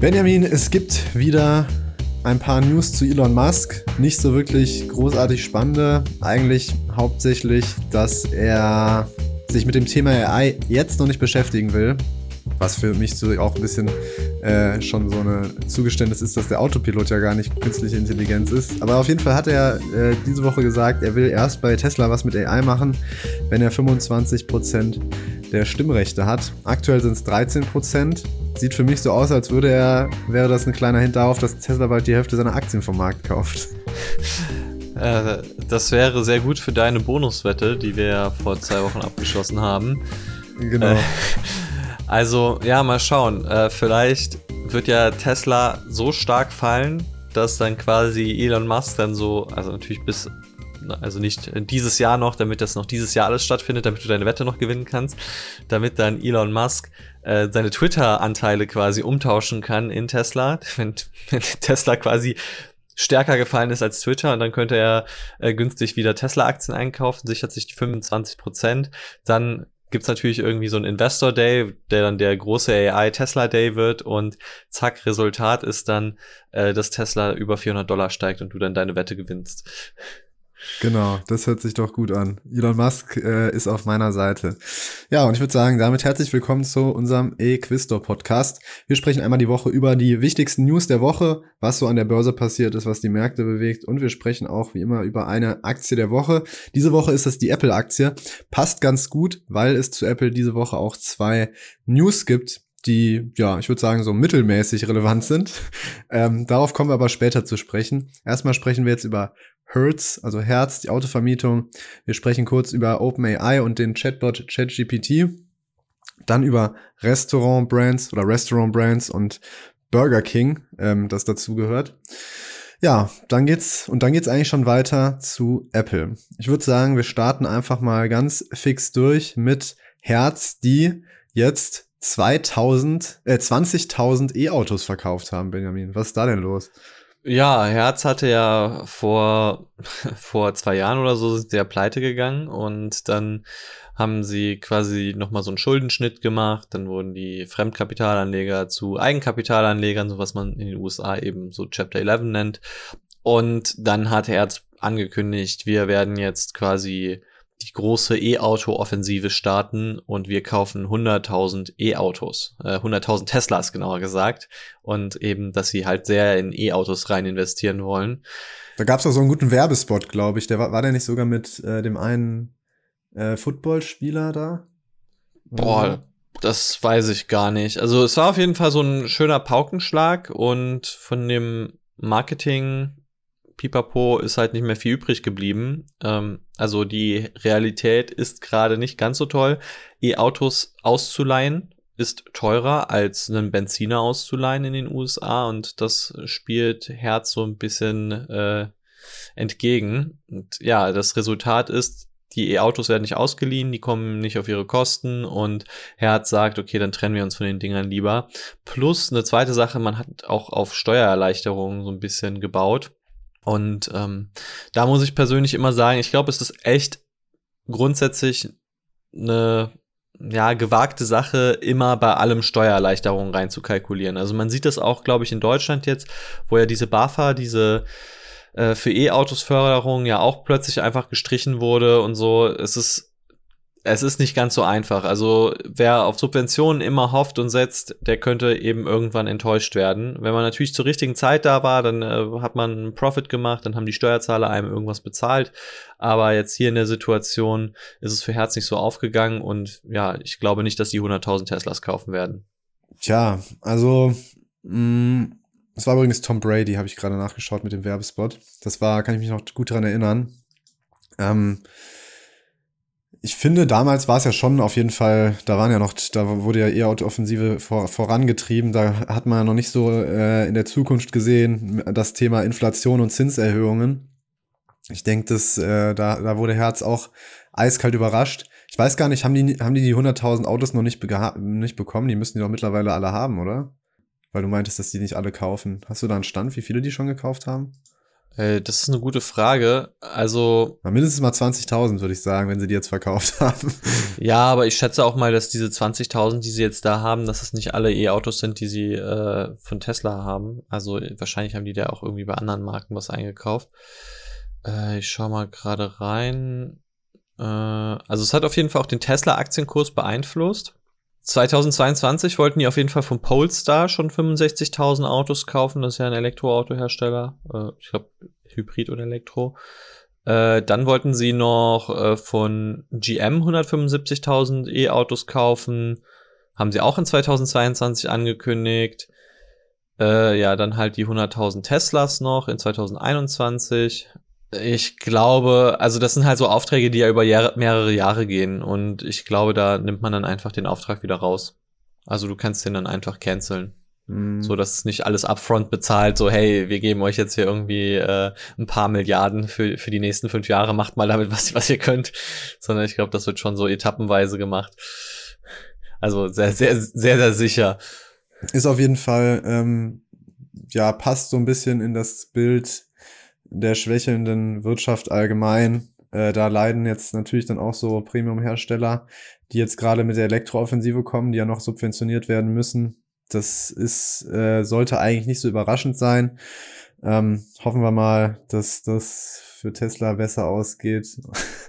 Benjamin, es gibt wieder ein paar News zu Elon Musk. Nicht so wirklich großartig spannende. Eigentlich hauptsächlich, dass er sich mit dem Thema AI jetzt noch nicht beschäftigen will. Was für mich so auch ein bisschen äh, schon so eine Zugeständnis ist, dass der Autopilot ja gar nicht künstliche Intelligenz ist. Aber auf jeden Fall hat er äh, diese Woche gesagt, er will erst bei Tesla was mit AI machen, wenn er 25% der Stimmrechte hat. Aktuell sind es 13%. Sieht für mich so aus, als würde er, wäre das ein kleiner Hint darauf, dass Tesla bald die Hälfte seiner Aktien vom Markt kauft. Äh, das wäre sehr gut für deine Bonuswette, die wir ja vor zwei Wochen abgeschlossen haben. Genau. Äh, also, ja, mal schauen. Äh, vielleicht wird ja Tesla so stark fallen, dass dann quasi Elon Musk dann so, also natürlich bis also nicht dieses Jahr noch, damit das noch dieses Jahr alles stattfindet, damit du deine Wette noch gewinnen kannst, damit dann Elon Musk äh, seine Twitter-Anteile quasi umtauschen kann in Tesla, wenn, wenn Tesla quasi stärker gefallen ist als Twitter und dann könnte er äh, günstig wieder Tesla-Aktien einkaufen, sichert sich die 25 Prozent, dann gibt's natürlich irgendwie so einen Investor Day, der dann der große AI Tesla Day wird und zack, Resultat ist dann, äh, dass Tesla über 400 Dollar steigt und du dann deine Wette gewinnst. Genau, das hört sich doch gut an. Elon Musk äh, ist auf meiner Seite. Ja, und ich würde sagen, damit herzlich willkommen zu unserem E-Quistor Podcast. Wir sprechen einmal die Woche über die wichtigsten News der Woche, was so an der Börse passiert ist, was die Märkte bewegt und wir sprechen auch wie immer über eine Aktie der Woche. Diese Woche ist es die Apple-Aktie. Passt ganz gut, weil es zu Apple diese Woche auch zwei News gibt, die, ja, ich würde sagen, so mittelmäßig relevant sind. Ähm, darauf kommen wir aber später zu sprechen. Erstmal sprechen wir jetzt über Hertz, also Herz, die Autovermietung. Wir sprechen kurz über OpenAI und den Chatbot ChatGPT. Dann über Restaurant-Brands oder Restaurant-Brands und Burger King, ähm, das dazu gehört. Ja, dann geht's und dann geht's eigentlich schon weiter zu Apple. Ich würde sagen, wir starten einfach mal ganz fix durch mit Herz, die jetzt 2000, äh, 20.000 E-Autos verkauft haben, Benjamin. Was ist da denn los? Ja, Herz hatte ja vor, vor zwei Jahren oder so sind sie ja pleite gegangen und dann haben sie quasi nochmal so einen Schuldenschnitt gemacht, dann wurden die Fremdkapitalanleger zu Eigenkapitalanlegern, so was man in den USA eben so Chapter 11 nennt. Und dann hat Herz angekündigt, wir werden jetzt quasi die große E-Auto-Offensive starten und wir kaufen 100.000 E-Autos, äh, 100.000 Teslas genauer gesagt und eben, dass sie halt sehr in E-Autos rein investieren wollen. Da gab es auch so einen guten Werbespot, glaube ich. Der war, war der nicht sogar mit äh, dem einen äh, Footballspieler da? Boah, das weiß ich gar nicht. Also es war auf jeden Fall so ein schöner Paukenschlag und von dem Marketing Pipapo ist halt nicht mehr viel übrig geblieben. Ähm, also die Realität ist gerade nicht ganz so toll. E-Autos auszuleihen ist teurer als einen Benziner auszuleihen in den USA und das spielt Herz so ein bisschen äh, entgegen. Und ja, das Resultat ist, die E-Autos werden nicht ausgeliehen, die kommen nicht auf ihre Kosten und Herz sagt, okay, dann trennen wir uns von den Dingern lieber. Plus eine zweite Sache, man hat auch auf Steuererleichterungen so ein bisschen gebaut. Und ähm, da muss ich persönlich immer sagen, ich glaube, es ist echt grundsätzlich eine ja, gewagte Sache, immer bei allem Steuererleichterungen reinzukalkulieren. Also man sieht das auch, glaube ich, in Deutschland jetzt, wo ja diese BAFA, diese äh, für E-Autos Förderung ja auch plötzlich einfach gestrichen wurde und so. Es ist es ist nicht ganz so einfach. Also wer auf Subventionen immer hofft und setzt, der könnte eben irgendwann enttäuscht werden. Wenn man natürlich zur richtigen Zeit da war, dann äh, hat man einen Profit gemacht, dann haben die Steuerzahler einem irgendwas bezahlt. Aber jetzt hier in der Situation ist es für Herz nicht so aufgegangen und ja, ich glaube nicht, dass die 100.000 Teslas kaufen werden. Tja, also mm, das war übrigens Tom Brady, habe ich gerade nachgeschaut mit dem Werbespot. Das war, kann ich mich noch gut daran erinnern. Ähm, ich finde, damals war es ja schon auf jeden Fall, da waren ja noch, da wurde ja eher Autooffensive vor, vorangetrieben, da hat man ja noch nicht so äh, in der Zukunft gesehen, das Thema Inflation und Zinserhöhungen. Ich denke, dass äh, da, da wurde Herz auch eiskalt überrascht. Ich weiß gar nicht, haben die haben die, die 100.000 Autos noch nicht, nicht bekommen? Die müssen die doch mittlerweile alle haben, oder? Weil du meintest, dass die nicht alle kaufen. Hast du da einen Stand, wie viele die schon gekauft haben? Äh, das ist eine gute Frage. Also. Na, mindestens mal 20.000, würde ich sagen, wenn sie die jetzt verkauft haben. Ja, aber ich schätze auch mal, dass diese 20.000, die sie jetzt da haben, dass es nicht alle E-Autos sind, die sie äh, von Tesla haben. Also wahrscheinlich haben die da auch irgendwie bei anderen Marken was eingekauft. Äh, ich schau mal gerade rein. Äh, also es hat auf jeden Fall auch den Tesla-Aktienkurs beeinflusst. 2022 wollten die auf jeden Fall von Polestar schon 65.000 Autos kaufen. Das ist ja ein Elektroautohersteller. Äh, ich glaube, Hybrid oder Elektro. Äh, dann wollten sie noch äh, von GM 175.000 E-Autos kaufen. Haben sie auch in 2022 angekündigt. Äh, ja, dann halt die 100.000 Teslas noch in 2021. Ich glaube, also das sind halt so Aufträge, die ja über Jahre, mehrere Jahre gehen und ich glaube, da nimmt man dann einfach den Auftrag wieder raus. Also du kannst den dann einfach canceln. Mhm. So, dass es nicht alles upfront bezahlt, so, hey, wir geben euch jetzt hier irgendwie äh, ein paar Milliarden für, für die nächsten fünf Jahre, macht mal damit, was, was ihr könnt. Sondern ich glaube, das wird schon so etappenweise gemacht. Also sehr, sehr, sehr, sehr sicher. Ist auf jeden Fall, ähm, ja, passt so ein bisschen in das Bild der schwächelnden Wirtschaft allgemein. Äh, da leiden jetzt natürlich dann auch so Premium-Hersteller, die jetzt gerade mit der Elektrooffensive kommen, die ja noch subventioniert werden müssen. Das ist, äh, sollte eigentlich nicht so überraschend sein. Ähm, hoffen wir mal, dass das für Tesla besser ausgeht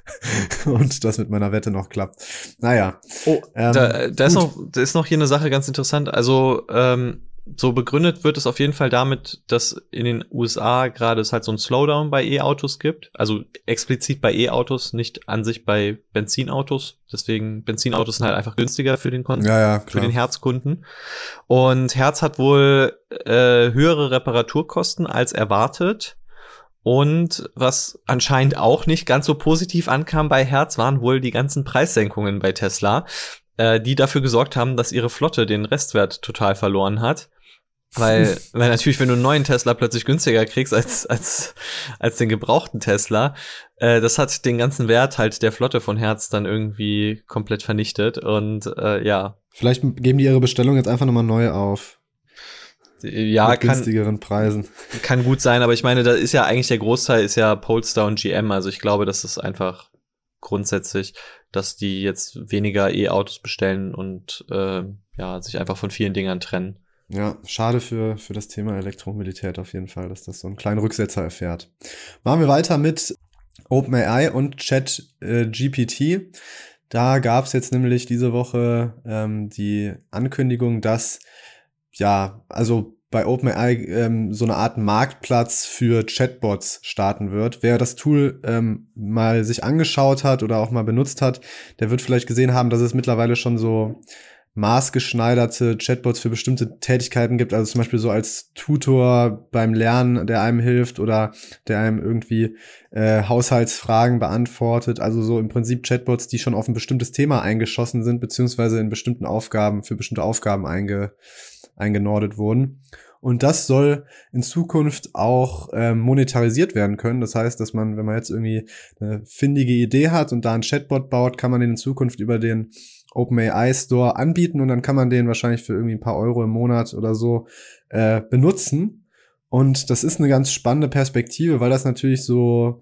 und das mit meiner Wette noch klappt. Naja. Oh, ähm, da, da ist noch, da ist noch hier eine Sache ganz interessant. Also, ähm, so begründet wird es auf jeden Fall damit, dass in den USA gerade es halt so ein Slowdown bei E-Autos gibt. Also explizit bei E-Autos, nicht an sich bei Benzinautos. Deswegen Benzinautos sind halt einfach günstiger für den Kunden, ja, ja, für den Herzkunden. Und Herz hat wohl äh, höhere Reparaturkosten als erwartet. Und was anscheinend auch nicht ganz so positiv ankam bei Herz, waren wohl die ganzen Preissenkungen bei Tesla äh, die dafür gesorgt haben, dass ihre Flotte den Restwert total verloren hat. Weil, weil natürlich, wenn du einen neuen Tesla plötzlich günstiger kriegst als, als, als den gebrauchten Tesla, äh, das hat den ganzen Wert halt der Flotte von Herz dann irgendwie komplett vernichtet. Und äh, ja. Vielleicht geben die ihre Bestellung jetzt einfach nochmal neu auf. Ja, Mit kann, günstigeren Preisen. Kann gut sein, aber ich meine, da ist ja eigentlich der Großteil ist ja Polestar und GM. Also ich glaube, das ist einfach grundsätzlich, dass die jetzt weniger E-Autos bestellen und äh, ja, sich einfach von vielen Dingern trennen. Ja, schade für, für das Thema Elektromobilität auf jeden Fall, dass das so einen kleinen Rücksetzer erfährt. Machen wir weiter mit OpenAI und ChatGPT. Äh, da gab es jetzt nämlich diese Woche ähm, die Ankündigung, dass ja, also bei OpenAI ähm, so eine Art Marktplatz für Chatbots starten wird. Wer das Tool ähm, mal sich angeschaut hat oder auch mal benutzt hat, der wird vielleicht gesehen haben, dass es mittlerweile schon so maßgeschneiderte Chatbots für bestimmte Tätigkeiten gibt, also zum Beispiel so als Tutor beim Lernen, der einem hilft oder der einem irgendwie äh, Haushaltsfragen beantwortet, also so im Prinzip Chatbots, die schon auf ein bestimmtes Thema eingeschossen sind, beziehungsweise in bestimmten Aufgaben, für bestimmte Aufgaben einge eingenordet wurden. Und das soll in Zukunft auch ähm, monetarisiert werden können. Das heißt, dass man, wenn man jetzt irgendwie eine findige Idee hat und da ein Chatbot baut, kann man den in Zukunft über den OpenAI Store anbieten und dann kann man den wahrscheinlich für irgendwie ein paar Euro im Monat oder so äh, benutzen. Und das ist eine ganz spannende Perspektive, weil das natürlich so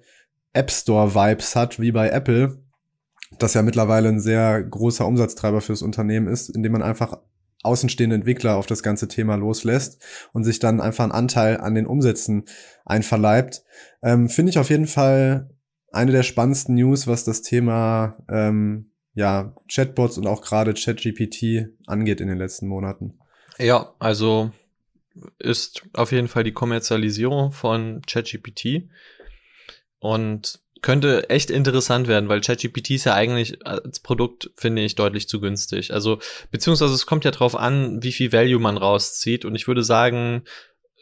App Store Vibes hat, wie bei Apple, das ja mittlerweile ein sehr großer Umsatztreiber fürs Unternehmen ist, indem man einfach außenstehende Entwickler auf das ganze Thema loslässt und sich dann einfach einen Anteil an den Umsätzen einverleibt. Ähm, Finde ich auf jeden Fall eine der spannendsten News, was das Thema ähm, ja, Chatbots und auch gerade ChatGPT angeht in den letzten Monaten. Ja, also ist auf jeden Fall die Kommerzialisierung von ChatGPT und könnte echt interessant werden, weil ChatGPT ist ja eigentlich als Produkt, finde ich, deutlich zu günstig. Also, beziehungsweise es kommt ja drauf an, wie viel Value man rauszieht. Und ich würde sagen,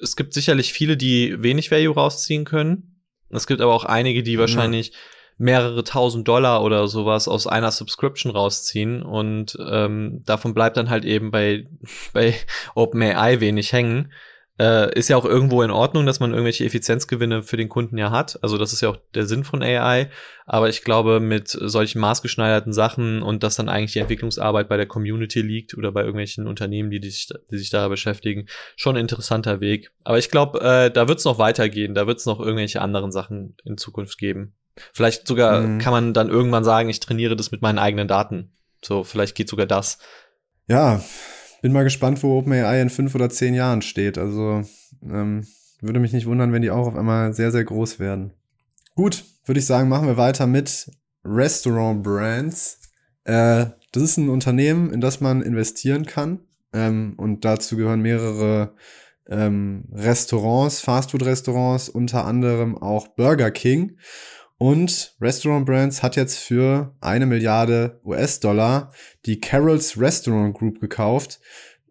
es gibt sicherlich viele, die wenig Value rausziehen können. Es gibt aber auch einige, die wahrscheinlich ja. mehrere tausend Dollar oder sowas aus einer Subscription rausziehen. Und ähm, davon bleibt dann halt eben bei, bei OpenAI wenig hängen. Äh, ist ja auch irgendwo in Ordnung, dass man irgendwelche Effizienzgewinne für den Kunden ja hat. Also das ist ja auch der Sinn von AI. Aber ich glaube, mit solchen maßgeschneiderten Sachen und dass dann eigentlich die Entwicklungsarbeit bei der Community liegt oder bei irgendwelchen Unternehmen, die, sich, die sich da beschäftigen, schon ein interessanter Weg. Aber ich glaube, äh, da wird es noch weitergehen. Da wird es noch irgendwelche anderen Sachen in Zukunft geben. Vielleicht sogar mhm. kann man dann irgendwann sagen, ich trainiere das mit meinen eigenen Daten. So, vielleicht geht sogar das. Ja, bin mal gespannt, wo OpenAI in fünf oder zehn Jahren steht. Also ähm, würde mich nicht wundern, wenn die auch auf einmal sehr, sehr groß werden. Gut, würde ich sagen, machen wir weiter mit Restaurant Brands. Äh, das ist ein Unternehmen, in das man investieren kann. Ähm, und dazu gehören mehrere ähm, Restaurants, Fastfood-Restaurants, unter anderem auch Burger King. Und Restaurant Brands hat jetzt für eine Milliarde US-Dollar die Carol's Restaurant Group gekauft.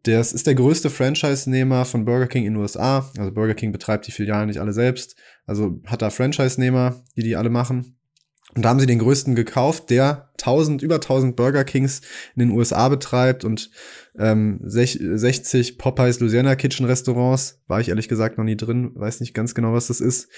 Das ist der größte Franchise-Nehmer von Burger King in den USA. Also Burger King betreibt die Filialen nicht alle selbst. Also hat da Franchise-Nehmer, die die alle machen. Und da haben sie den größten gekauft, der 1000, über 1000 Burger Kings in den USA betreibt und ähm, 60 Popeyes Louisiana Kitchen Restaurants. War ich ehrlich gesagt noch nie drin, weiß nicht ganz genau, was das ist.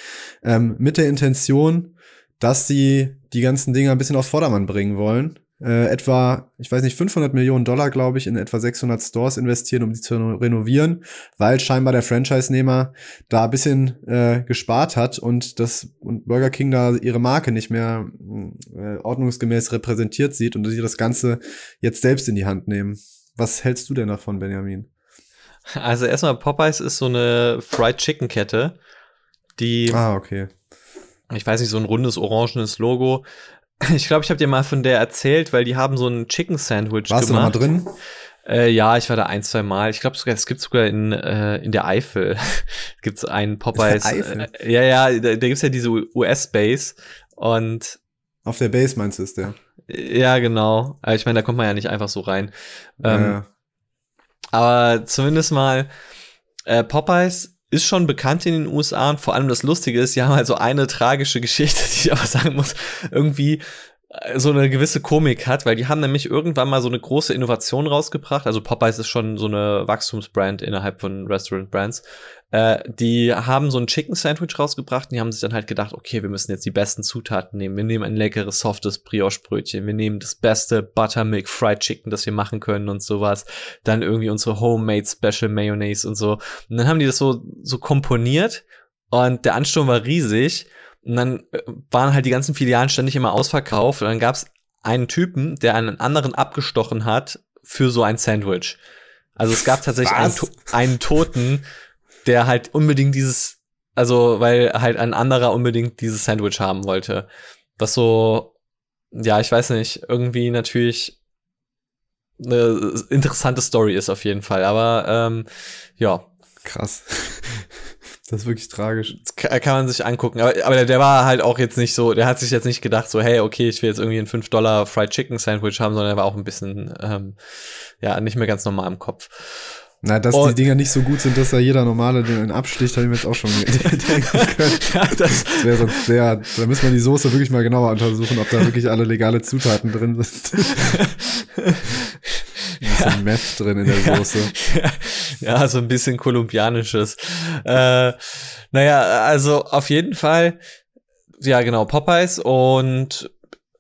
Ähm, mit der Intention, dass sie die ganzen Dinge ein bisschen auf Vordermann bringen wollen. Äh, etwa, ich weiß nicht, 500 Millionen Dollar, glaube ich, in etwa 600 Stores investieren, um die zu renovieren, weil scheinbar der Franchise-Nehmer da ein bisschen äh, gespart hat und das und Burger King da ihre Marke nicht mehr äh, ordnungsgemäß repräsentiert sieht und sie das Ganze jetzt selbst in die Hand nehmen. Was hältst du denn davon, Benjamin? Also erstmal Popeyes ist so eine Fried Chicken Kette, die Ah, okay ich weiß nicht, so ein rundes orangenes Logo. Ich glaube, ich habe dir mal von der erzählt, weil die haben so ein Chicken Sandwich Warst gemacht. Warst du noch mal drin? Äh, ja, ich war da ein, zwei Mal. Ich glaube sogar, es gibt sogar in, äh, in der Eifel gibt's einen Popeyes. Eifel? Äh, ja, ja, da, da gibt's ja diese US-Base und auf der Base meinst du ist der? Ja, genau. Ich meine, da kommt man ja nicht einfach so rein. Ähm, ja. Aber zumindest mal äh, Popeyes ist schon bekannt in den USA und vor allem das Lustige ist, sie haben halt so eine tragische Geschichte, die ich aber sagen muss, irgendwie so eine gewisse Komik hat, weil die haben nämlich irgendwann mal so eine große Innovation rausgebracht. Also Popeyes ist schon so eine Wachstumsbrand innerhalb von Restaurant Brands. Äh, die haben so ein Chicken Sandwich rausgebracht und die haben sich dann halt gedacht, okay, wir müssen jetzt die besten Zutaten nehmen. Wir nehmen ein leckeres, softes Brioche-Brötchen. Wir nehmen das beste Buttermilk Fried Chicken, das wir machen können und sowas. Dann irgendwie unsere Homemade Special Mayonnaise und so. Und dann haben die das so, so komponiert und der Ansturm war riesig. Und dann äh, waren halt die ganzen Filialen ständig immer ausverkauft. Und dann gab es einen Typen, der einen anderen abgestochen hat für so ein Sandwich. Also es gab tatsächlich einen, einen, Toten, der halt unbedingt dieses, also weil halt ein anderer unbedingt dieses Sandwich haben wollte. Was so, ja, ich weiß nicht, irgendwie natürlich eine interessante Story ist auf jeden Fall. Aber ähm, ja. Krass. Das ist wirklich tragisch. Das kann man sich angucken. Aber, aber der war halt auch jetzt nicht so, der hat sich jetzt nicht gedacht, so, hey, okay, ich will jetzt irgendwie ein 5 Dollar Fried Chicken Sandwich haben, sondern er war auch ein bisschen, ähm, ja, nicht mehr ganz normal im Kopf. Na, dass und, die Dinger nicht so gut sind, dass da jeder normale den absticht, habe ich mir jetzt auch schon denken können. ja, das, das wäre sonst sehr, da müssen wir die Soße wirklich mal genauer untersuchen, ob da wirklich alle legale Zutaten drin sind. ein bisschen. Meth drin in der Soße. Ja, ja so ein bisschen kolumbianisches. Äh, naja, also auf jeden Fall, ja genau, Popeyes und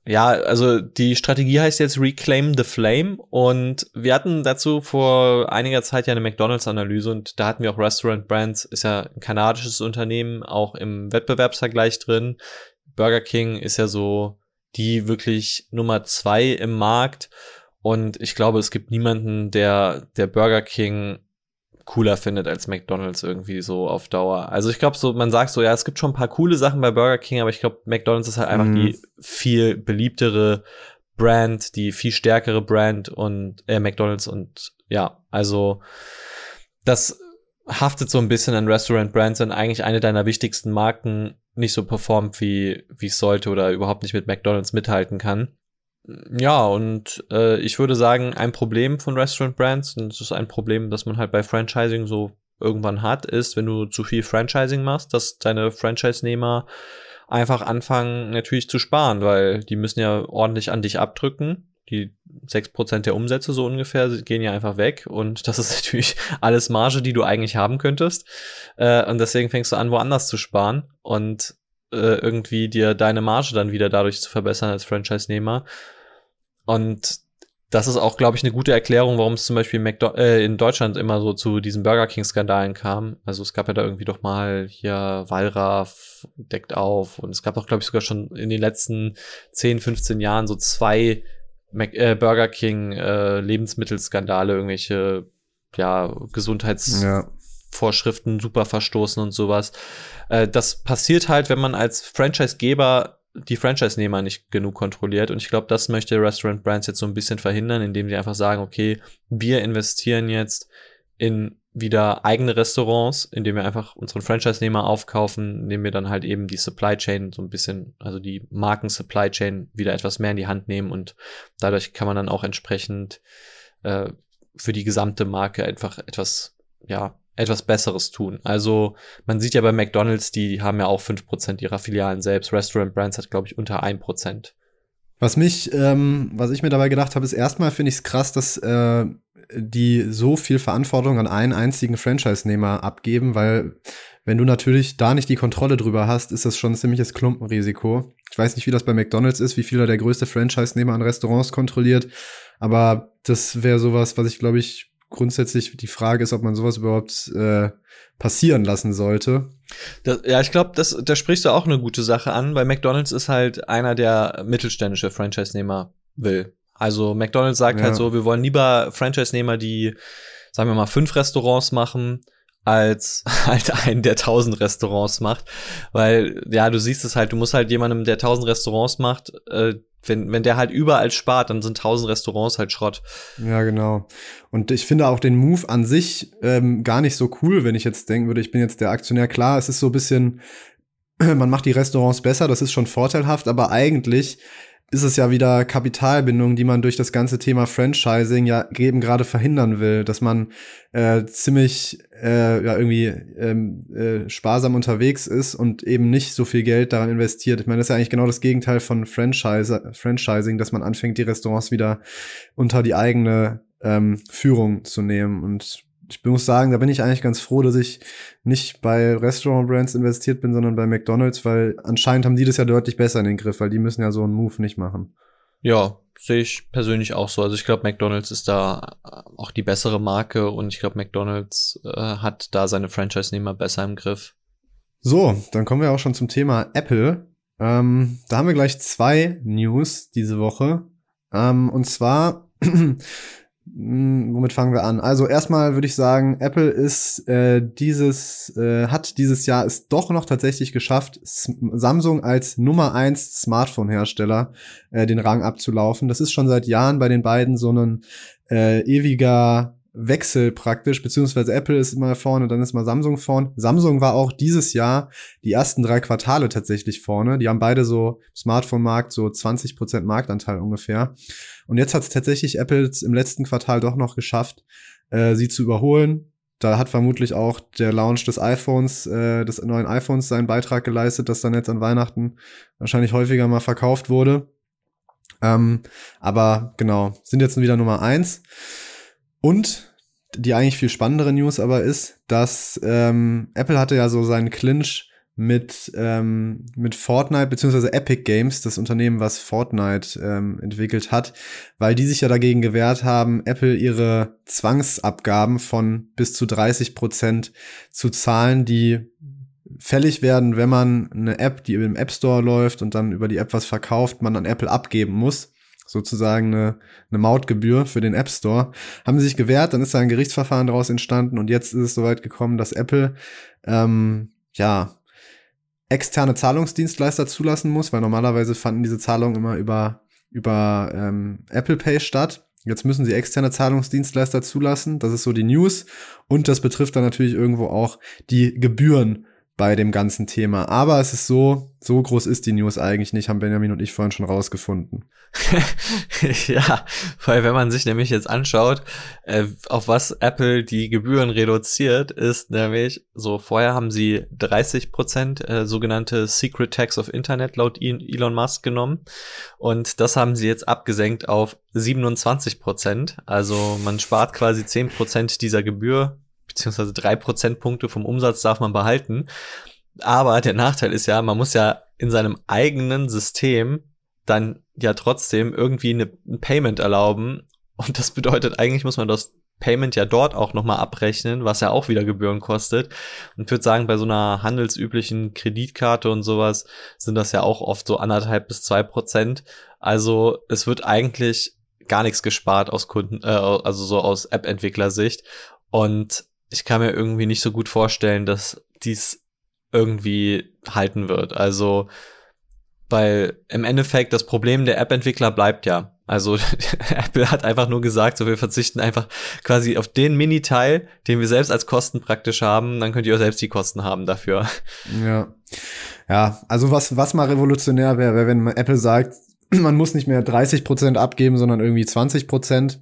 ja, also die Strategie heißt jetzt Reclaim the Flame und wir hatten dazu vor einiger Zeit ja eine McDonalds-Analyse und da hatten wir auch Restaurant Brands, ist ja ein kanadisches Unternehmen, auch im Wettbewerbsvergleich drin. Burger King ist ja so die wirklich Nummer zwei im Markt und ich glaube, es gibt niemanden, der der Burger King cooler findet als McDonald's irgendwie so auf Dauer. Also ich glaube so, man sagt so, ja, es gibt schon ein paar coole Sachen bei Burger King, aber ich glaube, McDonald's ist halt einfach die viel beliebtere Brand, die viel stärkere Brand und äh, McDonald's und ja, also das haftet so ein bisschen an Restaurant Brands, wenn eigentlich eine deiner wichtigsten Marken nicht so performt, wie wie es sollte oder überhaupt nicht mit McDonald's mithalten kann. Ja, und äh, ich würde sagen, ein Problem von Restaurant Brands, und das ist ein Problem, das man halt bei Franchising so irgendwann hat, ist, wenn du zu viel Franchising machst, dass deine Franchise-Nehmer einfach anfangen natürlich zu sparen, weil die müssen ja ordentlich an dich abdrücken. Die sechs Prozent der Umsätze so ungefähr gehen ja einfach weg und das ist natürlich alles Marge, die du eigentlich haben könntest. Äh, und deswegen fängst du an, woanders zu sparen und äh, irgendwie dir deine Marge dann wieder dadurch zu verbessern als Franchise-Nehmer. Und das ist auch, glaube ich, eine gute Erklärung, warum es zum Beispiel McDo äh, in Deutschland immer so zu diesen Burger King-Skandalen kam. Also es gab ja da irgendwie doch mal hier Wallraff deckt auf und es gab auch, glaube ich, sogar schon in den letzten 10, 15 Jahren so zwei Mac äh, Burger King äh, Lebensmittelskandale, irgendwelche ja, Gesundheitsvorschriften ja. super verstoßen und sowas. Äh, das passiert halt, wenn man als Franchise-Geber die Franchise-Nehmer nicht genug kontrolliert. Und ich glaube, das möchte Restaurant Brands jetzt so ein bisschen verhindern, indem sie einfach sagen, okay, wir investieren jetzt in wieder eigene Restaurants, indem wir einfach unseren Franchise-Nehmer aufkaufen, indem wir dann halt eben die Supply Chain so ein bisschen, also die Marken-Supply Chain wieder etwas mehr in die Hand nehmen und dadurch kann man dann auch entsprechend äh, für die gesamte Marke einfach etwas, ja, etwas Besseres tun. Also man sieht ja bei McDonald's, die haben ja auch fünf Prozent ihrer Filialen selbst. Restaurant Brands hat, glaube ich, unter ein Prozent. Was mich, ähm, was ich mir dabei gedacht habe, ist erstmal finde ich es krass, dass äh, die so viel Verantwortung an einen einzigen Franchise-Nehmer abgeben, weil wenn du natürlich da nicht die Kontrolle drüber hast, ist das schon ein ziemliches Klumpenrisiko. Ich weiß nicht, wie das bei McDonald's ist, wie viel da der größte Franchise-Nehmer an Restaurants kontrolliert, aber das wäre sowas, was ich glaube ich grundsätzlich die Frage ist, ob man sowas überhaupt äh, passieren lassen sollte. Das, ja, ich glaube, das, da sprichst du auch eine gute Sache an, weil McDonald's ist halt einer, der mittelständische Franchise-Nehmer will. Also McDonald's sagt halt ja. halt so, wir wollen lieber Franchise-Nehmer, die, sagen wir mal, fünf Restaurants machen, als halt einen, der tausend Restaurants macht. Weil, ja, du siehst es halt, du musst halt jemandem, der tausend Restaurants macht, äh, wenn, wenn der halt überall spart, dann sind tausend Restaurants halt Schrott. Ja, genau. Und ich finde auch den Move an sich ähm, gar nicht so cool, wenn ich jetzt denken würde, ich bin jetzt der Aktionär. Klar, es ist so ein bisschen, man macht die Restaurants besser, das ist schon vorteilhaft, aber eigentlich ist es ja wieder Kapitalbindung, die man durch das ganze Thema Franchising ja eben gerade verhindern will, dass man äh, ziemlich äh, ja irgendwie ähm, äh, sparsam unterwegs ist und eben nicht so viel Geld daran investiert. Ich meine, das ist ja eigentlich genau das Gegenteil von Franchise, Franchising, dass man anfängt, die Restaurants wieder unter die eigene ähm, Führung zu nehmen und ich muss sagen, da bin ich eigentlich ganz froh, dass ich nicht bei Restaurant Brands investiert bin, sondern bei McDonald's, weil anscheinend haben die das ja deutlich besser in den Griff, weil die müssen ja so einen Move nicht machen. Ja, sehe ich persönlich auch so. Also ich glaube, McDonald's ist da auch die bessere Marke und ich glaube, McDonald's äh, hat da seine Franchise-Nehmer besser im Griff. So, dann kommen wir auch schon zum Thema Apple. Ähm, da haben wir gleich zwei News diese Woche. Ähm, und zwar Hm, womit fangen wir an? Also erstmal würde ich sagen, Apple ist äh, dieses äh, hat dieses Jahr es doch noch tatsächlich geschafft, S Samsung als Nummer eins Smartphone-Hersteller äh, den Rang abzulaufen. Das ist schon seit Jahren bei den beiden so ein äh, ewiger Wechsel praktisch, beziehungsweise Apple ist immer vorne, dann ist mal Samsung vorne. Samsung war auch dieses Jahr die ersten drei Quartale tatsächlich vorne. Die haben beide so Smartphone-Markt, so 20 Prozent Marktanteil ungefähr. Und jetzt hat es tatsächlich Apple im letzten Quartal doch noch geschafft, äh, sie zu überholen. Da hat vermutlich auch der Launch des iPhones, äh, des neuen iPhones seinen Beitrag geleistet, das dann jetzt an Weihnachten wahrscheinlich häufiger mal verkauft wurde. Ähm, aber genau, sind jetzt wieder Nummer eins. Und die eigentlich viel spannendere News aber ist, dass ähm, Apple hatte ja so seinen Clinch mit, ähm, mit Fortnite, beziehungsweise Epic Games, das Unternehmen, was Fortnite ähm, entwickelt hat, weil die sich ja dagegen gewehrt haben, Apple ihre Zwangsabgaben von bis zu 30 Prozent zu zahlen, die fällig werden, wenn man eine App, die im App Store läuft und dann über die App was verkauft, man an Apple abgeben muss sozusagen eine, eine Mautgebühr für den App Store, haben sie sich gewehrt, dann ist da ein Gerichtsverfahren daraus entstanden und jetzt ist es soweit gekommen, dass Apple ähm, ja externe Zahlungsdienstleister zulassen muss, weil normalerweise fanden diese Zahlungen immer über über ähm, Apple Pay statt. Jetzt müssen sie externe Zahlungsdienstleister zulassen. Das ist so die News. Und das betrifft dann natürlich irgendwo auch die Gebühren bei dem ganzen Thema. Aber es ist so, so groß ist die News eigentlich nicht, haben Benjamin und ich vorhin schon rausgefunden. ja, weil wenn man sich nämlich jetzt anschaut, äh, auf was Apple die Gebühren reduziert, ist nämlich so, vorher haben sie 30 Prozent äh, sogenannte Secret Tax of Internet laut Elon Musk genommen und das haben sie jetzt abgesenkt auf 27 Prozent. Also man spart quasi 10 Prozent dieser Gebühr beziehungsweise drei Prozentpunkte vom Umsatz darf man behalten. Aber der Nachteil ist ja, man muss ja in seinem eigenen System dann ja trotzdem irgendwie eine, ein Payment erlauben. Und das bedeutet, eigentlich muss man das Payment ja dort auch nochmal abrechnen, was ja auch wieder Gebühren kostet. Und ich würde sagen, bei so einer handelsüblichen Kreditkarte und sowas sind das ja auch oft so anderthalb bis zwei Prozent. Also es wird eigentlich gar nichts gespart aus Kunden, äh, also so aus App-Entwicklersicht. Und ich kann mir irgendwie nicht so gut vorstellen, dass dies irgendwie halten wird. Also, weil im Endeffekt das Problem der App-Entwickler bleibt ja. Also Apple hat einfach nur gesagt, so wir verzichten einfach quasi auf den Mini-Teil, den wir selbst als Kosten praktisch haben, dann könnt ihr auch selbst die Kosten haben dafür. Ja. Ja, also was, was mal revolutionär wäre, wenn Apple sagt, man muss nicht mehr 30 Prozent abgeben, sondern irgendwie 20 Prozent.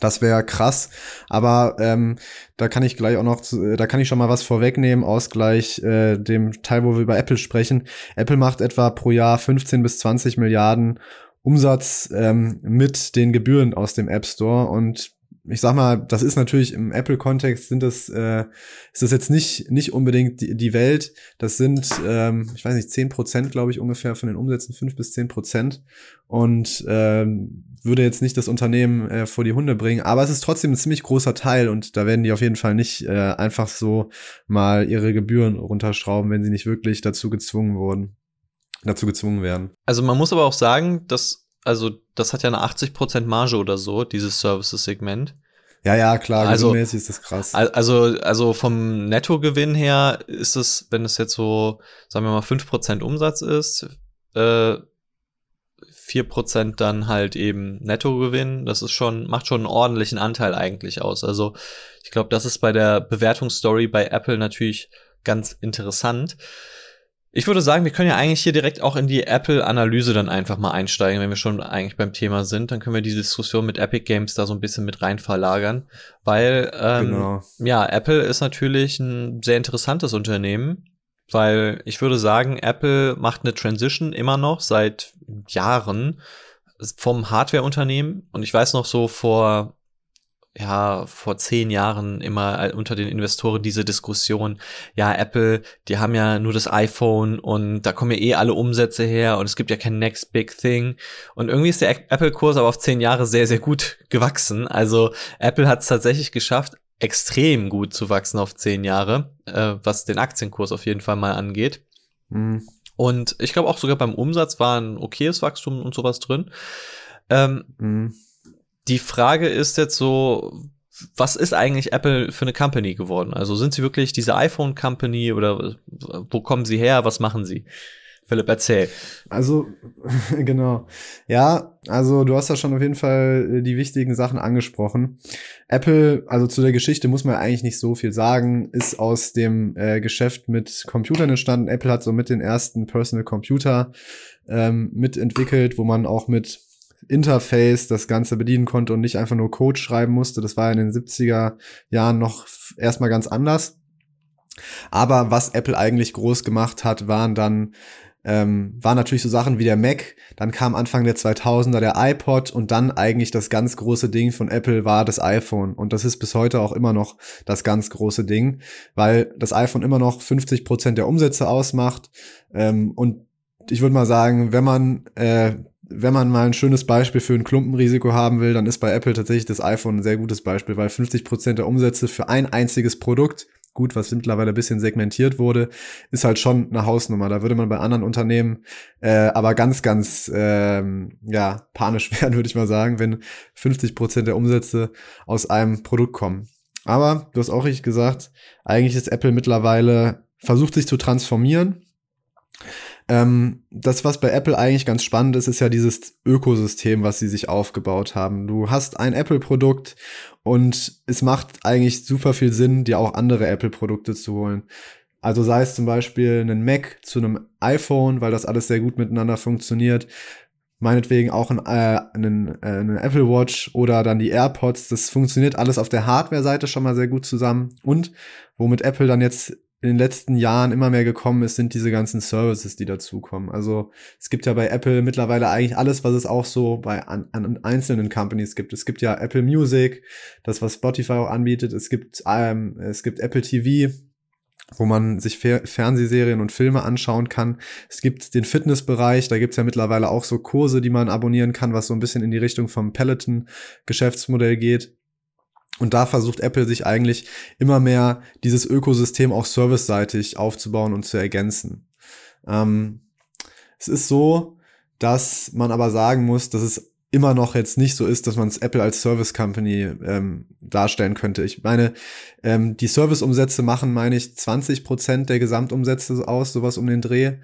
Das wäre krass, aber ähm, da kann ich gleich auch noch, da kann ich schon mal was vorwegnehmen aus gleich äh, dem Teil, wo wir über Apple sprechen. Apple macht etwa pro Jahr 15 bis 20 Milliarden Umsatz ähm, mit den Gebühren aus dem App Store und ich sag mal, das ist natürlich im Apple-Kontext sind das, äh, ist das jetzt nicht, nicht unbedingt die, die Welt. Das sind, ähm, ich weiß nicht, zehn Prozent, glaube ich, ungefähr von den Umsätzen, fünf bis zehn Prozent. Und ähm, würde jetzt nicht das Unternehmen äh, vor die Hunde bringen, aber es ist trotzdem ein ziemlich großer Teil und da werden die auf jeden Fall nicht äh, einfach so mal ihre Gebühren runterschrauben, wenn sie nicht wirklich dazu gezwungen wurden, dazu gezwungen werden. Also man muss aber auch sagen, dass also das hat ja eine 80% Marge oder so, dieses Services-Segment. Ja, ja, klar, also, ist das krass. Also, also vom Nettogewinn her ist es, wenn es jetzt so, sagen wir mal, 5% Umsatz ist, äh, 4% dann halt eben Nettogewinn, das ist schon, macht schon einen ordentlichen Anteil eigentlich aus. Also ich glaube, das ist bei der Bewertungsstory bei Apple natürlich ganz interessant. Ich würde sagen, wir können ja eigentlich hier direkt auch in die Apple-Analyse dann einfach mal einsteigen, wenn wir schon eigentlich beim Thema sind. Dann können wir die Diskussion mit Epic Games da so ein bisschen mit rein verlagern. Weil, ähm, genau. ja, Apple ist natürlich ein sehr interessantes Unternehmen, weil ich würde sagen, Apple macht eine Transition immer noch seit Jahren vom Hardware-Unternehmen. Und ich weiß noch so vor ja, vor zehn Jahren immer unter den Investoren diese Diskussion, ja, Apple, die haben ja nur das iPhone und da kommen ja eh alle Umsätze her und es gibt ja kein Next Big Thing. Und irgendwie ist der Apple-Kurs aber auf zehn Jahre sehr, sehr gut gewachsen. Also Apple hat es tatsächlich geschafft, extrem gut zu wachsen auf zehn Jahre, äh, was den Aktienkurs auf jeden Fall mal angeht. Mhm. Und ich glaube auch sogar beim Umsatz war ein okayes Wachstum und sowas drin. Ähm, mhm die Frage ist jetzt so, was ist eigentlich Apple für eine Company geworden? Also sind sie wirklich diese iPhone Company oder wo kommen sie her? Was machen sie? Philipp, erzähl. Also, genau. Ja, also du hast ja schon auf jeden Fall äh, die wichtigen Sachen angesprochen. Apple, also zu der Geschichte muss man eigentlich nicht so viel sagen, ist aus dem äh, Geschäft mit Computern entstanden. Apple hat so mit den ersten Personal Computer ähm, mitentwickelt, wo man auch mit Interface das Ganze bedienen konnte und nicht einfach nur Code schreiben musste. Das war in den 70er Jahren noch erstmal ganz anders. Aber was Apple eigentlich groß gemacht hat, waren dann ähm, waren natürlich so Sachen wie der Mac, dann kam Anfang der 2000er der iPod und dann eigentlich das ganz große Ding von Apple war das iPhone und das ist bis heute auch immer noch das ganz große Ding, weil das iPhone immer noch 50 Prozent der Umsätze ausmacht ähm, und ich würde mal sagen, wenn man äh, wenn man mal ein schönes Beispiel für ein Klumpenrisiko haben will, dann ist bei Apple tatsächlich das iPhone ein sehr gutes Beispiel, weil 50 Prozent der Umsätze für ein einziges Produkt, gut, was mittlerweile ein bisschen segmentiert wurde, ist halt schon eine Hausnummer. Da würde man bei anderen Unternehmen äh, aber ganz, ganz ähm, ja, panisch werden, würde ich mal sagen, wenn 50 Prozent der Umsätze aus einem Produkt kommen. Aber du hast auch richtig gesagt, eigentlich ist Apple mittlerweile versucht sich zu transformieren ähm, das, was bei Apple eigentlich ganz spannend ist, ist ja dieses Ökosystem, was sie sich aufgebaut haben. Du hast ein Apple-Produkt und es macht eigentlich super viel Sinn, dir auch andere Apple-Produkte zu holen. Also sei es zum Beispiel ein Mac zu einem iPhone, weil das alles sehr gut miteinander funktioniert. Meinetwegen auch ein, äh, einen, äh, einen Apple Watch oder dann die AirPods. Das funktioniert alles auf der Hardware-Seite schon mal sehr gut zusammen. Und womit Apple dann jetzt in den letzten Jahren immer mehr gekommen ist, sind diese ganzen Services, die dazukommen. Also es gibt ja bei Apple mittlerweile eigentlich alles, was es auch so bei an, an einzelnen Companies gibt. Es gibt ja Apple Music, das was Spotify auch anbietet. Es gibt ähm, es gibt Apple TV, wo man sich Fer Fernsehserien und Filme anschauen kann. Es gibt den Fitnessbereich, da gibt's ja mittlerweile auch so Kurse, die man abonnieren kann, was so ein bisschen in die Richtung vom Peloton-Geschäftsmodell geht. Und da versucht Apple sich eigentlich immer mehr dieses Ökosystem auch serviceseitig aufzubauen und zu ergänzen. Ähm, es ist so, dass man aber sagen muss, dass es immer noch jetzt nicht so ist, dass man es Apple als Service Company ähm, darstellen könnte. Ich meine, ähm, die Service-Umsätze machen, meine ich, 20 Prozent der Gesamtumsätze aus, sowas um den Dreh.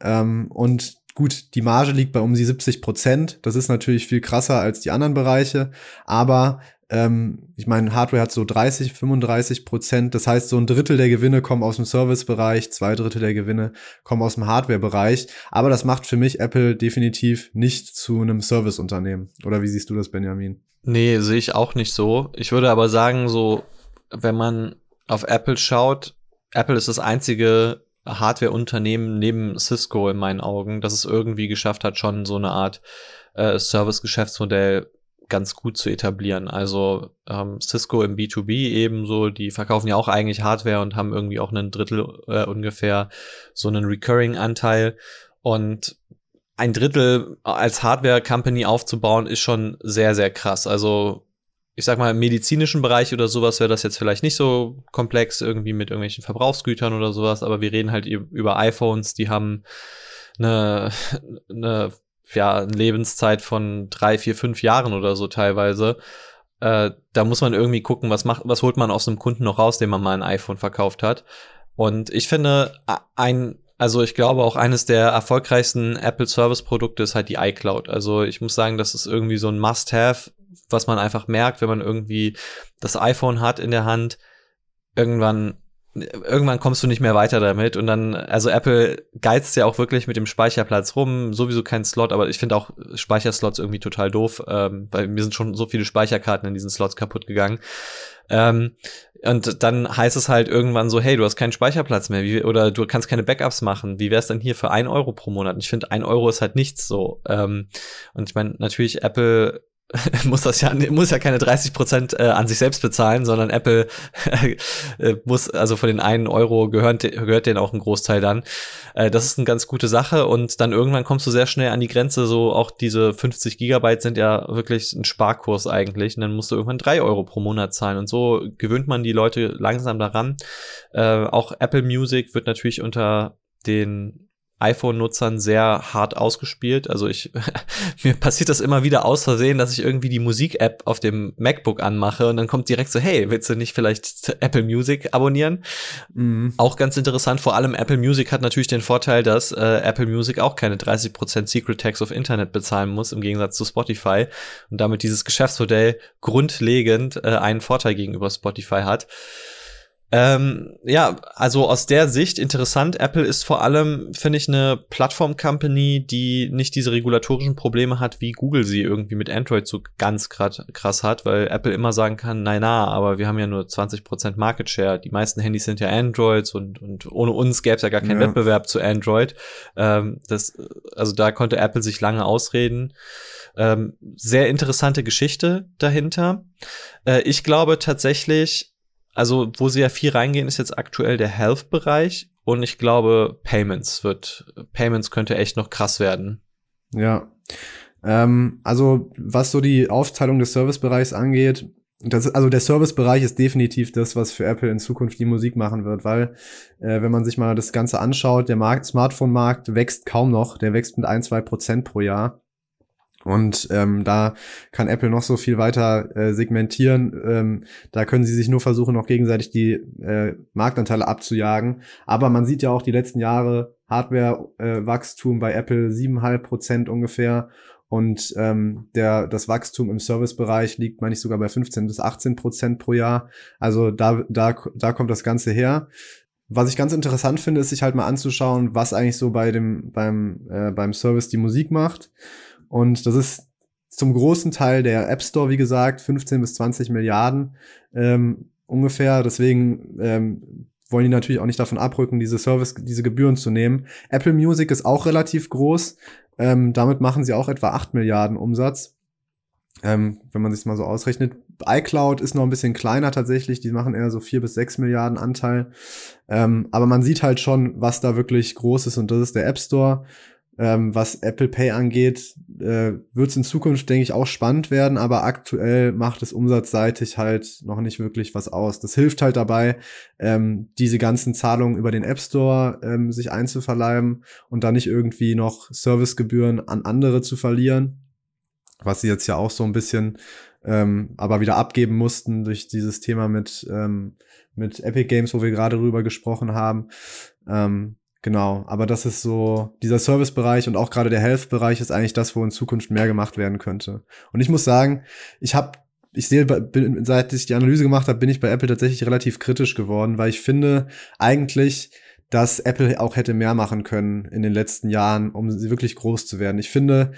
Ähm, und gut, die Marge liegt bei um die 70 Prozent. Das ist natürlich viel krasser als die anderen Bereiche, aber ähm, ich meine, Hardware hat so 30, 35 Prozent. Das heißt, so ein Drittel der Gewinne kommen aus dem Servicebereich, zwei Drittel der Gewinne kommen aus dem Hardware-Bereich. Aber das macht für mich Apple definitiv nicht zu einem Serviceunternehmen. Oder wie siehst du das, Benjamin? Nee, sehe ich auch nicht so. Ich würde aber sagen, so, wenn man auf Apple schaut, Apple ist das einzige Hardware-Unternehmen neben Cisco in meinen Augen, das es irgendwie geschafft hat, schon so eine Art äh, Service-Geschäftsmodell ganz gut zu etablieren. Also ähm, Cisco im B2B ebenso, die verkaufen ja auch eigentlich Hardware und haben irgendwie auch einen Drittel äh, ungefähr so einen Recurring-Anteil. Und ein Drittel als Hardware-Company aufzubauen, ist schon sehr, sehr krass. Also ich sag mal, im medizinischen Bereich oder sowas wäre das jetzt vielleicht nicht so komplex, irgendwie mit irgendwelchen Verbrauchsgütern oder sowas, aber wir reden halt über iPhones, die haben eine, eine ja, eine Lebenszeit von drei, vier, fünf Jahren oder so teilweise. Äh, da muss man irgendwie gucken, was macht, was holt man aus einem Kunden noch raus, dem man mal ein iPhone verkauft hat. Und ich finde, ein, also ich glaube auch eines der erfolgreichsten Apple Service Produkte ist halt die iCloud. Also ich muss sagen, das ist irgendwie so ein Must-Have, was man einfach merkt, wenn man irgendwie das iPhone hat in der Hand. Irgendwann irgendwann kommst du nicht mehr weiter damit und dann, also Apple geizt ja auch wirklich mit dem Speicherplatz rum, sowieso kein Slot, aber ich finde auch Speicherslots irgendwie total doof, ähm, weil mir sind schon so viele Speicherkarten in diesen Slots kaputt gegangen. Ähm, und dann heißt es halt irgendwann so, hey, du hast keinen Speicherplatz mehr, wie, oder du kannst keine Backups machen. Wie wär's dann hier für ein Euro pro Monat? Und ich finde, ein Euro ist halt nichts so. Ähm, und ich meine, natürlich, Apple muss das ja muss ja keine 30 Prozent äh, an sich selbst bezahlen, sondern Apple äh, muss also von den einen Euro gehört gehört denen auch ein Großteil dann. Äh, das ist eine ganz gute Sache und dann irgendwann kommst du sehr schnell an die Grenze. So auch diese 50 Gigabyte sind ja wirklich ein Sparkurs eigentlich und dann musst du irgendwann drei Euro pro Monat zahlen und so gewöhnt man die Leute langsam daran. Äh, auch Apple Music wird natürlich unter den iPhone-Nutzern sehr hart ausgespielt. Also ich, mir passiert das immer wieder aus Versehen, dass ich irgendwie die Musik-App auf dem MacBook anmache und dann kommt direkt so, hey, willst du nicht vielleicht Apple Music abonnieren? Mhm. Auch ganz interessant, vor allem Apple Music hat natürlich den Vorteil, dass äh, Apple Music auch keine 30% Secret Tax auf Internet bezahlen muss, im Gegensatz zu Spotify und damit dieses Geschäftsmodell grundlegend äh, einen Vorteil gegenüber Spotify hat. Ähm, ja, also aus der Sicht interessant. Apple ist vor allem, finde ich, eine Plattform-Company, die nicht diese regulatorischen Probleme hat, wie Google sie irgendwie mit Android so ganz krass hat, weil Apple immer sagen kann, nein, na, aber wir haben ja nur 20% Market Share. Die meisten Handys sind ja Androids und, und ohne uns gäbe es ja gar keinen ja. Wettbewerb zu Android. Ähm, das, also da konnte Apple sich lange ausreden. Ähm, sehr interessante Geschichte dahinter. Äh, ich glaube tatsächlich, also wo sie ja viel reingehen, ist jetzt aktuell der Health-Bereich und ich glaube, Payments wird, Payments könnte echt noch krass werden. Ja. Ähm, also, was so die Aufteilung des Servicebereichs angeht, das, also der Servicebereich ist definitiv das, was für Apple in Zukunft die Musik machen wird, weil äh, wenn man sich mal das Ganze anschaut, der Markt, Smartphone-Markt wächst kaum noch, der wächst mit ein, zwei Prozent pro Jahr. Und ähm, da kann Apple noch so viel weiter äh, segmentieren. Ähm, da können sie sich nur versuchen, noch gegenseitig die äh, Marktanteile abzujagen. Aber man sieht ja auch die letzten Jahre Hardware-Wachstum äh, bei Apple siebeneinhalb Prozent ungefähr. Und ähm, der, das Wachstum im Servicebereich liegt, meine ich, sogar bei 15 bis 18 Prozent pro Jahr. Also da, da, da kommt das Ganze her. was ich ganz interessant finde, ist sich halt mal anzuschauen, was eigentlich so bei dem beim äh, beim Service die Musik macht. Und das ist zum großen Teil der App Store, wie gesagt, 15 bis 20 Milliarden ähm, ungefähr. Deswegen ähm, wollen die natürlich auch nicht davon abrücken, diese Service, diese Gebühren zu nehmen. Apple Music ist auch relativ groß. Ähm, damit machen sie auch etwa 8 Milliarden Umsatz. Ähm, wenn man sich mal so ausrechnet. iCloud ist noch ein bisschen kleiner tatsächlich. Die machen eher so 4 bis 6 Milliarden Anteil. Ähm, aber man sieht halt schon, was da wirklich groß ist und das ist der App Store. Ähm, was Apple Pay angeht, äh, wird es in Zukunft, denke ich, auch spannend werden, aber aktuell macht es umsatzseitig halt noch nicht wirklich was aus. Das hilft halt dabei, ähm, diese ganzen Zahlungen über den App Store ähm, sich einzuverleiben und da nicht irgendwie noch Servicegebühren an andere zu verlieren, was sie jetzt ja auch so ein bisschen ähm, aber wieder abgeben mussten durch dieses Thema mit, ähm, mit Epic Games, wo wir gerade drüber gesprochen haben. Ähm, Genau, aber das ist so, dieser Servicebereich und auch gerade der Health-Bereich ist eigentlich das, wo in Zukunft mehr gemacht werden könnte. Und ich muss sagen, ich habe, ich sehe, seit ich die Analyse gemacht habe, bin ich bei Apple tatsächlich relativ kritisch geworden, weil ich finde eigentlich, dass Apple auch hätte mehr machen können in den letzten Jahren, um wirklich groß zu werden. Ich finde,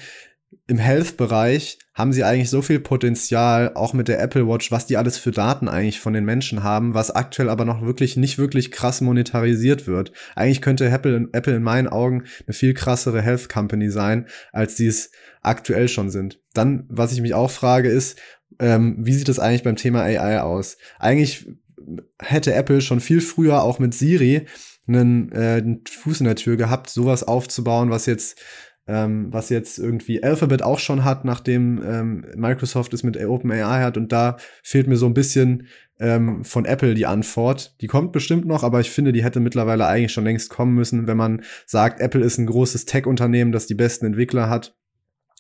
im Health-Bereich haben sie eigentlich so viel Potenzial, auch mit der Apple Watch, was die alles für Daten eigentlich von den Menschen haben, was aktuell aber noch wirklich nicht wirklich krass monetarisiert wird. Eigentlich könnte Apple, Apple in meinen Augen eine viel krassere Health Company sein, als sie es aktuell schon sind. Dann, was ich mich auch frage, ist, ähm, wie sieht es eigentlich beim Thema AI aus? Eigentlich hätte Apple schon viel früher auch mit Siri einen, äh, einen Fuß in der Tür gehabt, sowas aufzubauen, was jetzt ähm, was jetzt irgendwie Alphabet auch schon hat, nachdem ähm, Microsoft es mit OpenAI hat. Und da fehlt mir so ein bisschen ähm, von Apple die Antwort. Die kommt bestimmt noch, aber ich finde, die hätte mittlerweile eigentlich schon längst kommen müssen, wenn man sagt, Apple ist ein großes Tech-Unternehmen, das die besten Entwickler hat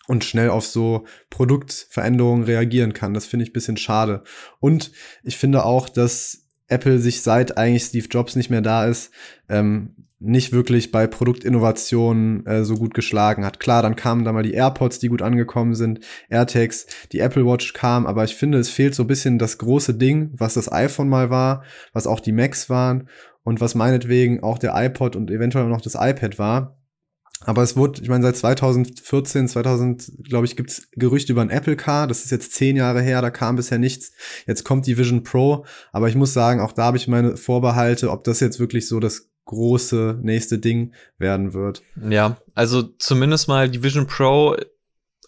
und schnell auf so Produktveränderungen reagieren kann. Das finde ich bisschen schade. Und ich finde auch, dass Apple sich seit eigentlich Steve Jobs nicht mehr da ist, ähm, nicht wirklich bei Produktinnovationen äh, so gut geschlagen hat. Klar, dann kamen da mal die AirPods, die gut angekommen sind, AirTags, die Apple Watch kam, aber ich finde, es fehlt so ein bisschen das große Ding, was das iPhone mal war, was auch die Macs waren und was meinetwegen auch der iPod und eventuell noch das iPad war. Aber es wurde, ich meine, seit 2014, 2000, glaube ich, gibt's Gerüchte über ein Apple Car. Das ist jetzt zehn Jahre her, da kam bisher nichts. Jetzt kommt die Vision Pro. Aber ich muss sagen, auch da habe ich meine Vorbehalte, ob das jetzt wirklich so das große nächste Ding werden wird. Ja, also zumindest mal die Vision Pro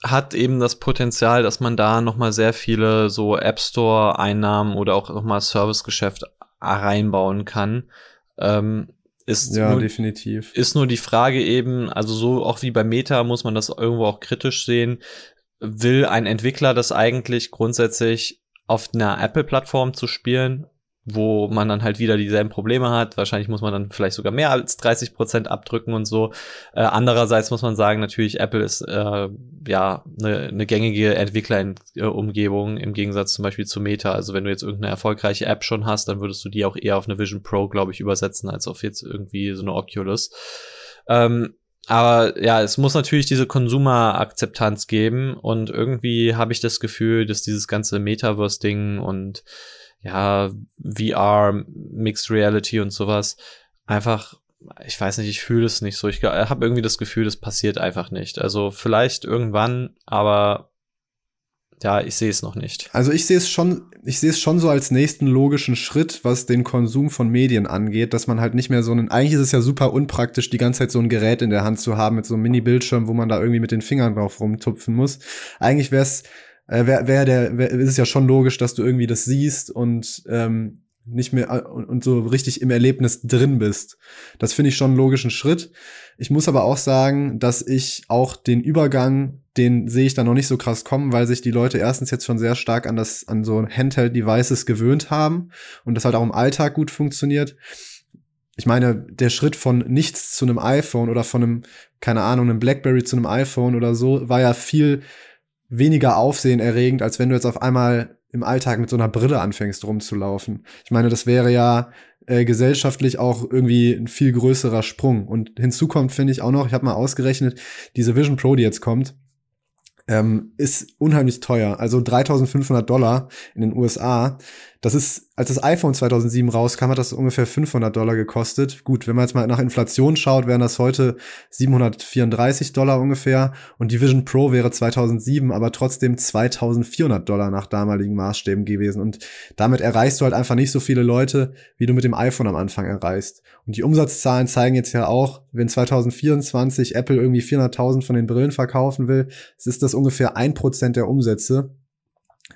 hat eben das Potenzial, dass man da noch mal sehr viele so App Store Einnahmen oder auch noch mal Servicegeschäft reinbauen kann. Ähm, ist ja, nur, definitiv. Ist nur die Frage eben, also so auch wie bei Meta muss man das irgendwo auch kritisch sehen. Will ein Entwickler das eigentlich grundsätzlich auf einer Apple-Plattform zu spielen wo man dann halt wieder dieselben Probleme hat. Wahrscheinlich muss man dann vielleicht sogar mehr als 30 Prozent abdrücken und so. Äh, andererseits muss man sagen, natürlich Apple ist äh, ja eine ne gängige Entwicklerumgebung im Gegensatz zum Beispiel zu Meta. Also wenn du jetzt irgendeine erfolgreiche App schon hast, dann würdest du die auch eher auf eine Vision Pro, glaube ich, übersetzen, als auf jetzt irgendwie so eine Oculus. Ähm, aber ja, es muss natürlich diese Konsumerakzeptanz geben und irgendwie habe ich das Gefühl, dass dieses ganze Metaverse-Ding und ja, VR, Mixed Reality und sowas einfach, ich weiß nicht, ich fühle es nicht so. Ich habe irgendwie das Gefühl, das passiert einfach nicht. Also vielleicht irgendwann, aber ja, ich sehe es noch nicht. Also ich sehe es schon, ich sehe es schon so als nächsten logischen Schritt, was den Konsum von Medien angeht, dass man halt nicht mehr so einen, eigentlich ist es ja super unpraktisch, die ganze Zeit so ein Gerät in der Hand zu haben mit so einem Mini-Bildschirm, wo man da irgendwie mit den Fingern drauf rumtupfen muss. Eigentlich wäre es äh, wär, wär der, wär, ist es ja schon logisch, dass du irgendwie das siehst und ähm, nicht mehr äh, und, so richtig im Erlebnis drin bist. Das finde ich schon einen logischen Schritt. Ich muss aber auch sagen, dass ich auch den Übergang, den sehe ich da noch nicht so krass kommen, weil sich die Leute erstens jetzt schon sehr stark an das, an so Handheld-Devices gewöhnt haben und das halt auch im Alltag gut funktioniert. Ich meine, der Schritt von nichts zu einem iPhone oder von einem, keine Ahnung, einem Blackberry zu einem iPhone oder so, war ja viel weniger aufsehenerregend, als wenn du jetzt auf einmal im Alltag mit so einer Brille anfängst rumzulaufen. Ich meine, das wäre ja äh, gesellschaftlich auch irgendwie ein viel größerer Sprung. Und hinzu kommt, finde ich auch noch, ich habe mal ausgerechnet, diese Vision Pro, die jetzt kommt, ähm, ist unheimlich teuer. Also 3500 Dollar in den USA. Das ist, als das iPhone 2007 rauskam, hat das ungefähr 500 Dollar gekostet. Gut, wenn man jetzt mal nach Inflation schaut, wären das heute 734 Dollar ungefähr und die Vision Pro wäre 2007 aber trotzdem 2400 Dollar nach damaligen Maßstäben gewesen und damit erreichst du halt einfach nicht so viele Leute, wie du mit dem iPhone am Anfang erreichst. Und die Umsatzzahlen zeigen jetzt ja auch, wenn 2024 Apple irgendwie 400.000 von den Brillen verkaufen will, ist das ungefähr ein Prozent der Umsätze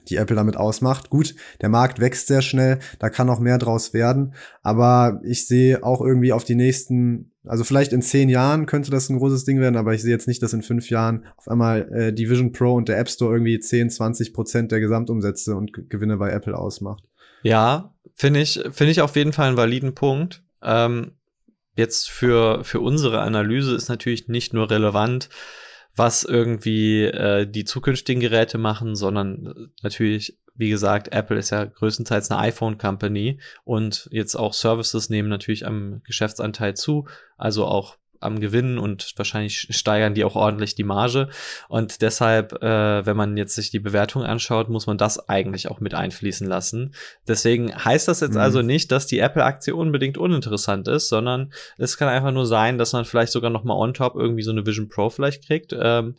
die Apple damit ausmacht. Gut, der Markt wächst sehr schnell, da kann auch mehr draus werden, aber ich sehe auch irgendwie auf die nächsten, also vielleicht in zehn Jahren könnte das ein großes Ding werden, aber ich sehe jetzt nicht, dass in fünf Jahren auf einmal äh, die Vision Pro und der App Store irgendwie 10, 20 Prozent der Gesamtumsätze und Gewinne bei Apple ausmacht. Ja, finde ich, finde ich auf jeden Fall einen validen Punkt. Ähm, jetzt für, für unsere Analyse ist natürlich nicht nur relevant, was irgendwie äh, die zukünftigen Geräte machen, sondern natürlich, wie gesagt, Apple ist ja größtenteils eine iPhone-Company und jetzt auch Services nehmen natürlich am Geschäftsanteil zu, also auch am Gewinn und wahrscheinlich steigern die auch ordentlich die Marge. Und deshalb, äh, wenn man jetzt sich die Bewertung anschaut, muss man das eigentlich auch mit einfließen lassen. Deswegen heißt das jetzt mhm. also nicht, dass die Apple-Aktie unbedingt uninteressant ist, sondern es kann einfach nur sein, dass man vielleicht sogar noch mal on top irgendwie so eine Vision Pro vielleicht kriegt. Ähm,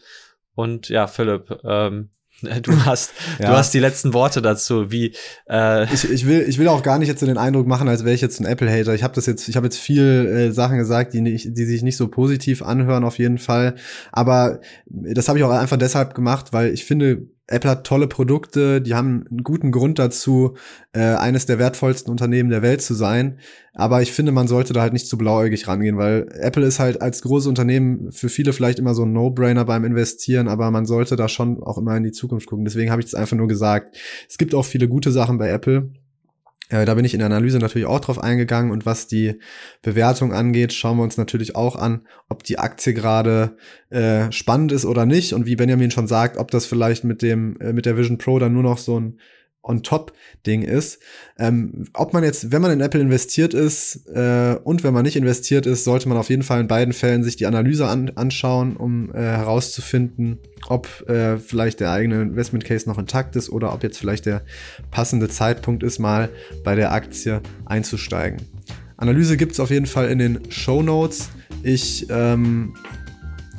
und ja, Philipp, ähm, Du hast, ja. du hast die letzten Worte dazu. Wie äh ich, ich will, ich will auch gar nicht jetzt so den Eindruck machen, als wäre ich jetzt ein Apple-Hater. Ich habe das jetzt, ich habe jetzt viel äh, Sachen gesagt, die nicht, die sich nicht so positiv anhören auf jeden Fall. Aber das habe ich auch einfach deshalb gemacht, weil ich finde, Apple hat tolle Produkte, die haben einen guten Grund dazu, äh, eines der wertvollsten Unternehmen der Welt zu sein. Aber ich finde, man sollte da halt nicht zu blauäugig rangehen, weil Apple ist halt als großes Unternehmen für viele vielleicht immer so ein No-Brainer beim Investieren, aber man sollte da schon auch immer in die Zukunft gucken. Deswegen habe ich es einfach nur gesagt. Es gibt auch viele gute Sachen bei Apple. Äh, da bin ich in der Analyse natürlich auch drauf eingegangen und was die Bewertung angeht, schauen wir uns natürlich auch an, ob die Aktie gerade äh, spannend ist oder nicht. Und wie Benjamin schon sagt, ob das vielleicht mit dem äh, mit der Vision Pro dann nur noch so ein On-Top-Ding ist. Ähm, ob man jetzt, wenn man in Apple investiert ist äh, und wenn man nicht investiert ist, sollte man auf jeden Fall in beiden Fällen sich die Analyse an, anschauen, um äh, herauszufinden, ob äh, vielleicht der eigene Investment Case noch intakt ist oder ob jetzt vielleicht der passende Zeitpunkt ist, mal bei der Aktie einzusteigen. Analyse gibt es auf jeden Fall in den Show Notes. Ich ähm,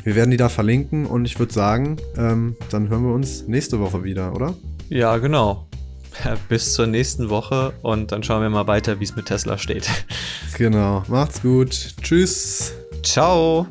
wir werden die da verlinken und ich würde sagen, ähm, dann hören wir uns nächste Woche wieder, oder? Ja, genau. bis zur nächsten Woche und dann schauen wir mal weiter, wie es mit Tesla steht. Genau. Macht's gut. Tschüss. Ciao.